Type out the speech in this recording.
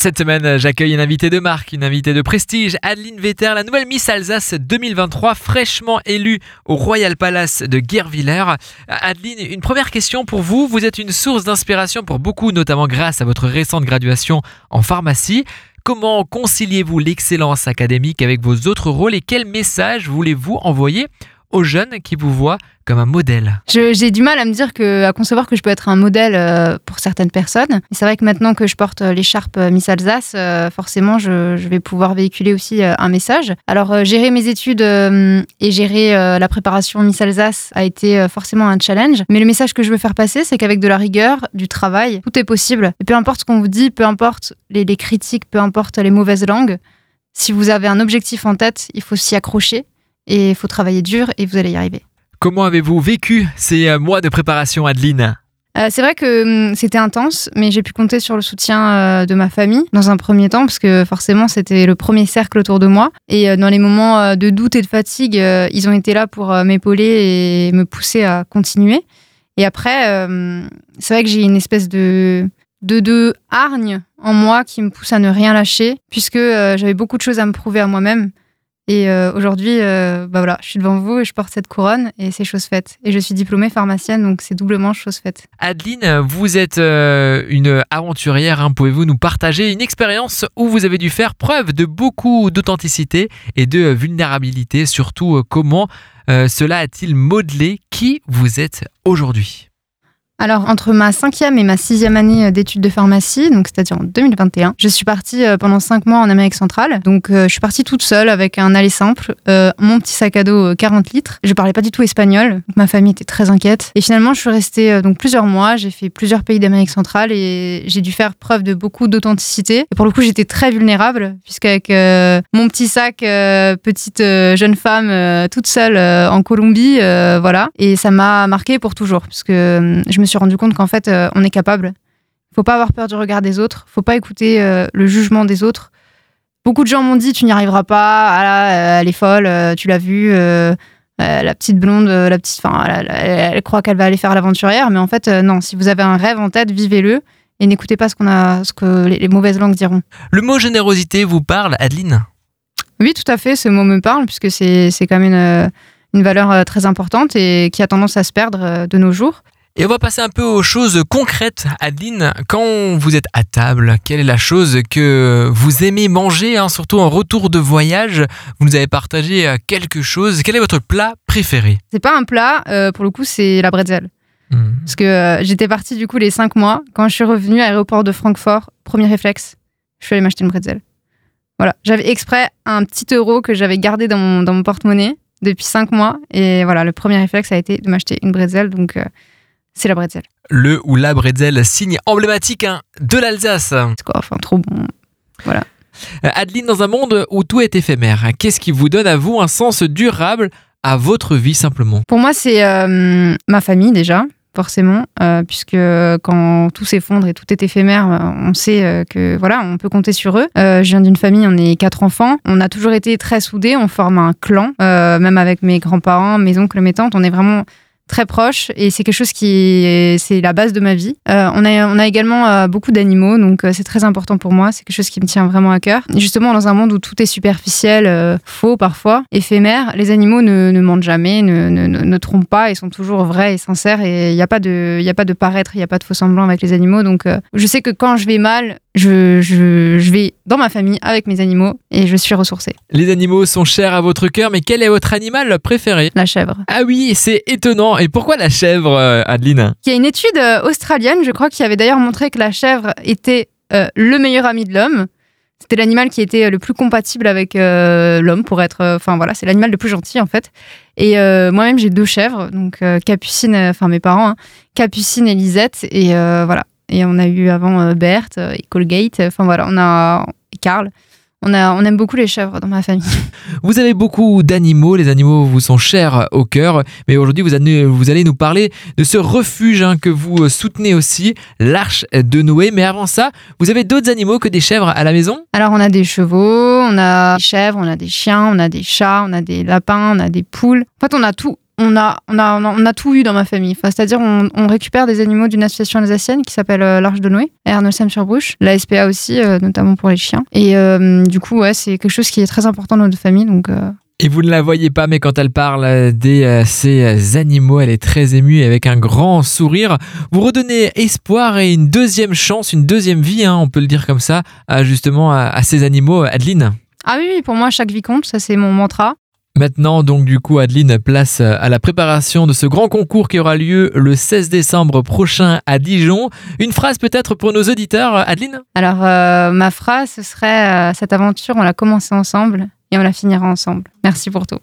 Cette semaine, j'accueille une invitée de marque, une invitée de prestige, Adeline Vetter, la nouvelle Miss Alsace 2023, fraîchement élue au Royal Palace de Guervillers. Adeline, une première question pour vous. Vous êtes une source d'inspiration pour beaucoup, notamment grâce à votre récente graduation en pharmacie. Comment conciliez-vous l'excellence académique avec vos autres rôles et quel message voulez-vous envoyer aux jeunes qui vous voient comme un modèle J'ai du mal à me dire que, à concevoir que je peux être un modèle euh, pour certaines personnes. C'est vrai que maintenant que je porte euh, l'écharpe euh, Miss Alsace, forcément, je, vais pouvoir véhiculer aussi un message. Alors, gérer mes études et gérer la préparation Miss Alsace a été forcément un challenge. Mais le message que je veux faire passer, c'est qu'avec de la rigueur, du travail, tout est possible. Et peu importe ce qu'on vous dit, peu importe les, les critiques, peu importe les mauvaises langues, si vous avez un objectif en tête, il faut s'y accrocher et il faut travailler dur et vous allez y arriver. Comment avez-vous vécu ces euh, mois de préparation, Adeline? Euh, c'est vrai que hum, c'était intense, mais j'ai pu compter sur le soutien euh, de ma famille dans un premier temps, parce que forcément c'était le premier cercle autour de moi. Et dans les moments de doute et de fatigue, ils ont été là pour m'épauler et me pousser à continuer. Et après, c'est vrai que j'ai une espèce de, de, de hargne en moi qui me pousse à ne rien lâcher, puisque j'avais beaucoup de choses à me prouver à moi-même. Et euh, aujourd'hui, euh, bah voilà, je suis devant vous et je porte cette couronne et c'est chose faite. Et je suis diplômée pharmacienne, donc c'est doublement chose faite. Adeline, vous êtes euh, une aventurière. Hein. Pouvez-vous nous partager une expérience où vous avez dû faire preuve de beaucoup d'authenticité et de vulnérabilité? Surtout, comment cela a-t-il modelé qui vous êtes aujourd'hui? Alors, entre ma cinquième et ma sixième année euh, d'études de pharmacie, donc c'est-à-dire en 2021, je suis partie euh, pendant cinq mois en Amérique centrale. Donc, euh, je suis partie toute seule avec un aller simple, mon petit sac à dos 40 litres. Je parlais pas du tout espagnol, donc ma famille était très inquiète. Et finalement, je suis restée donc plusieurs mois. J'ai fait plusieurs pays d'Amérique centrale et j'ai dû faire preuve de beaucoup d'authenticité. Et pour le coup, j'étais très vulnérable puisqu'avec mon petit sac, petite jeune femme toute seule en Colombie, voilà. Et ça m'a marqué pour toujours puisque je me suis rendu compte qu'en fait, euh, on est capable. Il faut pas avoir peur du regard des autres. Il faut pas écouter euh, le jugement des autres. Beaucoup de gens m'ont dit tu n'y arriveras pas. Ah euh, elle est folle. tu l'as vue. la petite blonde, la petite, enfin, elle, croit qu'elle va aller faire l'aventurière, mais en fait, non. Si vous avez un rêve en tête, vivez-le et n'écoutez pas ce qu'on a, ce que les, mauvaises langues diront. Le mot générosité vous parle, Adeline? Oui, tout à fait. Ce mot me parle puisque c'est quand même une, une valeur très importante et qui a tendance à se perdre de nos jours. Et on va passer un peu aux choses concrètes. Adeline, quand vous êtes à table, quelle est la chose que vous aimez manger, hein, surtout en retour de voyage? Vous nous avez partagé euh, quelque chose. Quel est votre plat préféré? C'est pas un plat, euh, pour le coup, c'est la bretzel. Hmm. Parce que euh, j'étais partie du coup les cinq mois. Quand je suis revenue à l'aéroport de Francfort, premier réflexe, je suis allée m'acheter une bretzel. Voilà, j'avais exprès un petit euro que j'avais gardé dans mon, dans mon porte-monnaie depuis cinq mois. Et voilà, le premier réflexe a été de m'acheter une bretzel. Donc c'est la bretzel. Le ou la bretzel, signe emblématique hein, de l'Alsace. C'est quoi Enfin, trop bon. Voilà. Euh, Adeline, dans un monde où tout est éphémère, qu'est-ce qui vous donne à vous un sens durable à votre vie simplement? Pour moi, c'est euh, ma famille déjà, forcément, euh, puisque quand tout s'effondre et tout est éphémère, on sait que voilà, on peut compter sur eux. je viens d'une famille, on est quatre enfants, on a toujours été très soudés, on forme un clan, même avec mes grands-parents, mes oncles, mes tantes, on est vraiment très proche et c'est quelque chose qui c'est la base de ma vie. Euh, on, a, on a également euh, beaucoup d'animaux, donc euh, c'est très important pour moi. C'est quelque chose qui me tient vraiment à cœur. justement, dans un monde où tout est superficiel, faux parfois, éphémère, les animaux ne, ne mentent jamais, ne, ne, ne, trompent pas, ils sont toujours vrais et sincères et il n'y a, pas de, y a pas de paraître, il n'y a pas de faux semblant avec les animaux. Donc je sais que quand je vais mal, je, je, je, vais dans ma famille avec mes animaux et je suis ressourcée. Les animaux sont chers à votre cœur, mais quel est votre animal préféré? La chèvre. Ah oui, c'est étonnant. Et pourquoi la chèvre, euh, Adeline? Il y a une étude euh, australienne, je crois, qui avait d'ailleurs montré que la chèvre était euh, le meilleur ami de l'homme. C'était l'animal qui était le plus compatible avec l'homme pour être. Enfin voilà, c'est l'animal le plus gentil en fait. Et moi-même, j'ai deux chèvres, donc Capucine, enfin mes parents, hein, Capucine et Lisette. Et voilà. Et on a eu avant Berthe et Colgate. Enfin voilà, on a. Et Carl. On, a, on aime beaucoup les chèvres dans ma famille. Vous avez beaucoup d'animaux, les animaux vous sont chers au cœur, mais aujourd'hui vous, allez, vous allez nous parler de ce refuge hein, que vous soutenez aussi, l'Arche de Noé. Mais avant ça, vous avez d'autres animaux que des chèvres à la maison? Alors on a des chevaux, on a des chèvres, on a des chiens, on a des chats, on a des lapins, on a des poules. En fait on a tout on a, on, a, on a tout eu dans ma famille. Enfin, C'est-à-dire, on, on récupère des animaux d'une association alsacienne qui s'appelle euh, l'Arche de Noé, à Ernolsheim-sur-Bruche, la SPA aussi, euh, notamment pour les chiens. Et euh, du coup, ouais, c'est quelque chose qui est très important dans notre famille. Donc, euh, Et vous ne la voyez pas, mais quand elle parle de euh, ces animaux, elle est très émue et avec un grand sourire. Vous redonnez espoir et une deuxième chance, une deuxième vie, hein, on peut le dire comme ça, à, justement à, à ces animaux. Adeline Ah oui, oui, pour moi, chaque vie compte, ça c'est mon mantra. Maintenant, donc, du coup, Adeline place euh, à la préparation de ce grand concours qui aura lieu le 16 décembre prochain à Dijon. Une phrase peut-être pour nos auditeurs, Adeline? Alors, euh, ma phrase, ce serait euh, Cette aventure, on l'a commencé ensemble et on la finira ensemble. Merci pour tout.